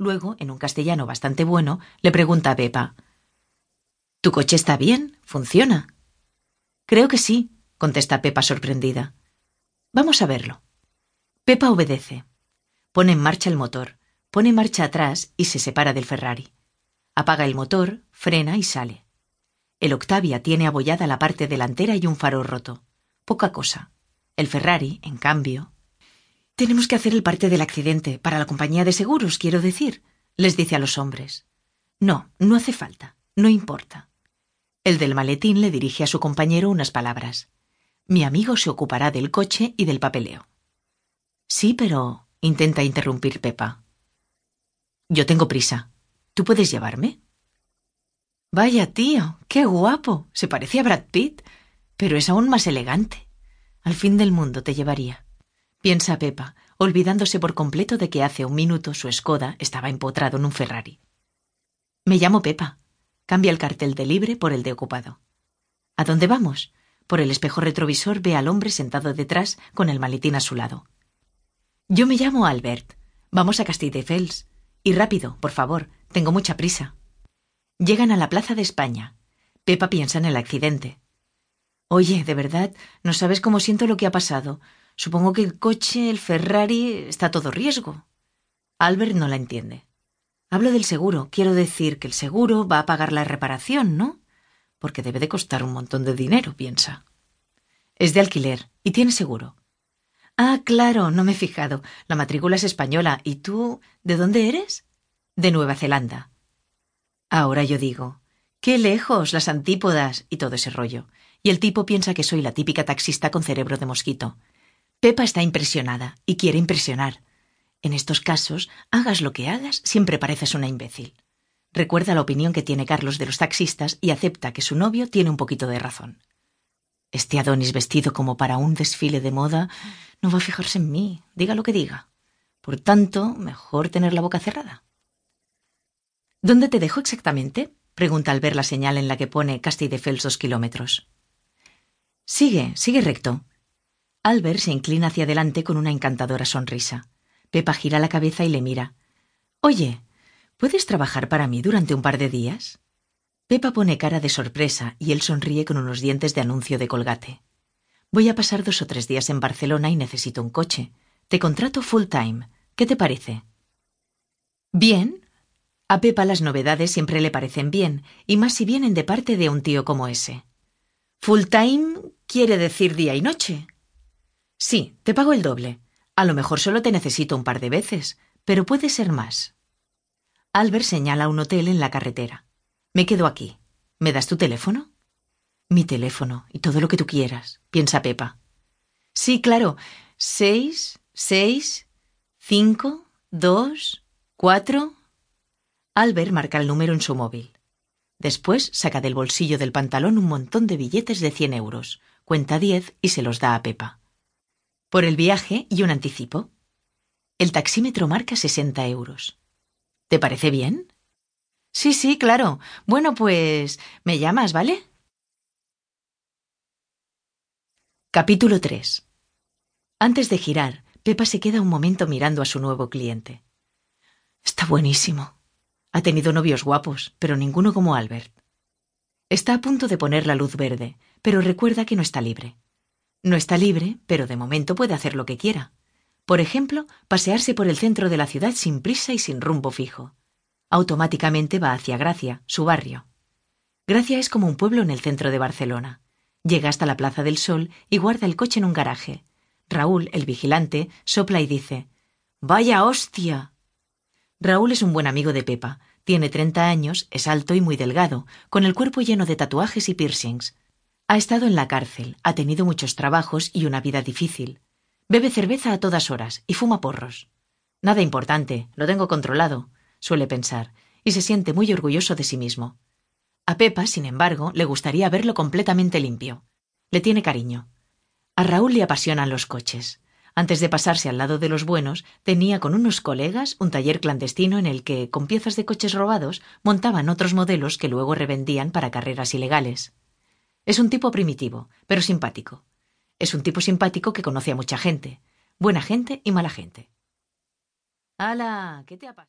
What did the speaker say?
Luego, en un castellano bastante bueno, le pregunta a Pepa ¿Tu coche está bien? ¿Funciona? Creo que sí, contesta Pepa sorprendida. Vamos a verlo. Pepa obedece. Pone en marcha el motor, pone marcha atrás y se separa del Ferrari. Apaga el motor, frena y sale. El Octavia tiene abollada la parte delantera y un faro roto. Poca cosa. El Ferrari, en cambio. Tenemos que hacer el parte del accidente, para la compañía de seguros, quiero decir, les dice a los hombres. No, no hace falta, no importa. El del maletín le dirige a su compañero unas palabras. Mi amigo se ocupará del coche y del papeleo. Sí, pero. intenta interrumpir Pepa. Yo tengo prisa. ¿Tú puedes llevarme? Vaya tío, qué guapo. Se parece a Brad Pitt, pero es aún más elegante. Al fin del mundo te llevaría. Piensa Pepa, olvidándose por completo de que hace un minuto su Skoda estaba empotrado en un Ferrari. Me llamo Pepa. Cambia el cartel de libre por el de ocupado. ¿A dónde vamos? Por el espejo retrovisor ve al hombre sentado detrás con el maletín a su lado. Yo me llamo Albert. Vamos a Castille-de-Fels. Y rápido, por favor. Tengo mucha prisa. Llegan a la Plaza de España. Pepa piensa en el accidente. Oye, de verdad, no sabes cómo siento lo que ha pasado. Supongo que el coche, el Ferrari, está todo riesgo. Albert no la entiende. Hablo del seguro. Quiero decir que el seguro va a pagar la reparación, ¿no? Porque debe de costar un montón de dinero, piensa. Es de alquiler y tiene seguro. Ah, claro, no me he fijado. La matrícula es española. ¿Y tú? ¿De dónde eres? De Nueva Zelanda. Ahora yo digo, qué lejos, las antípodas y todo ese rollo. Y el tipo piensa que soy la típica taxista con cerebro de mosquito. Pepa está impresionada y quiere impresionar. En estos casos, hagas lo que hagas, siempre pareces una imbécil. Recuerda la opinión que tiene Carlos de los taxistas y acepta que su novio tiene un poquito de razón. Este Adonis vestido como para un desfile de moda no va a fijarse en mí, diga lo que diga. Por tanto, mejor tener la boca cerrada. ¿Dónde te dejo exactamente? pregunta al ver la señal en la que pone Castille-de-Fels dos kilómetros. Sigue, sigue recto. Albert se inclina hacia adelante con una encantadora sonrisa. Pepa gira la cabeza y le mira. Oye, ¿puedes trabajar para mí durante un par de días? Pepa pone cara de sorpresa y él sonríe con unos dientes de anuncio de colgate. Voy a pasar dos o tres días en Barcelona y necesito un coche. Te contrato full time. ¿Qué te parece? Bien, a Pepa las novedades siempre le parecen bien, y más si vienen de parte de un tío como ese. Full time quiere decir día y noche. Sí, te pago el doble. A lo mejor solo te necesito un par de veces, pero puede ser más. Albert señala un hotel en la carretera. Me quedo aquí. ¿Me das tu teléfono? Mi teléfono y todo lo que tú quieras, piensa Pepa. Sí, claro. Seis, seis, cinco, dos, cuatro. Albert marca el número en su móvil. Después saca del bolsillo del pantalón un montón de billetes de cien euros, cuenta diez y se los da a Pepa. Por el viaje y un anticipo. El taxímetro marca sesenta euros. ¿Te parece bien? Sí, sí, claro. Bueno, pues me llamas, ¿vale? Capítulo 3. Antes de girar, Pepa se queda un momento mirando a su nuevo cliente. Está buenísimo, ha tenido novios guapos, pero ninguno como Albert. Está a punto de poner la luz verde, pero recuerda que no está libre. No está libre, pero de momento puede hacer lo que quiera. Por ejemplo, pasearse por el centro de la ciudad sin prisa y sin rumbo fijo. Automáticamente va hacia Gracia, su barrio. Gracia es como un pueblo en el centro de Barcelona. Llega hasta la Plaza del Sol y guarda el coche en un garaje. Raúl, el vigilante, sopla y dice Vaya hostia. Raúl es un buen amigo de Pepa. Tiene treinta años, es alto y muy delgado, con el cuerpo lleno de tatuajes y piercings. Ha estado en la cárcel, ha tenido muchos trabajos y una vida difícil. Bebe cerveza a todas horas y fuma porros. Nada importante, lo tengo controlado, suele pensar, y se siente muy orgulloso de sí mismo. A Pepa, sin embargo, le gustaría verlo completamente limpio. Le tiene cariño. A Raúl le apasionan los coches. Antes de pasarse al lado de los buenos, tenía con unos colegas un taller clandestino en el que, con piezas de coches robados, montaban otros modelos que luego revendían para carreras ilegales. Es un tipo primitivo, pero simpático. Es un tipo simpático que conoce a mucha gente, buena gente y mala gente. ¡Hala! ¿Qué te ha pasado?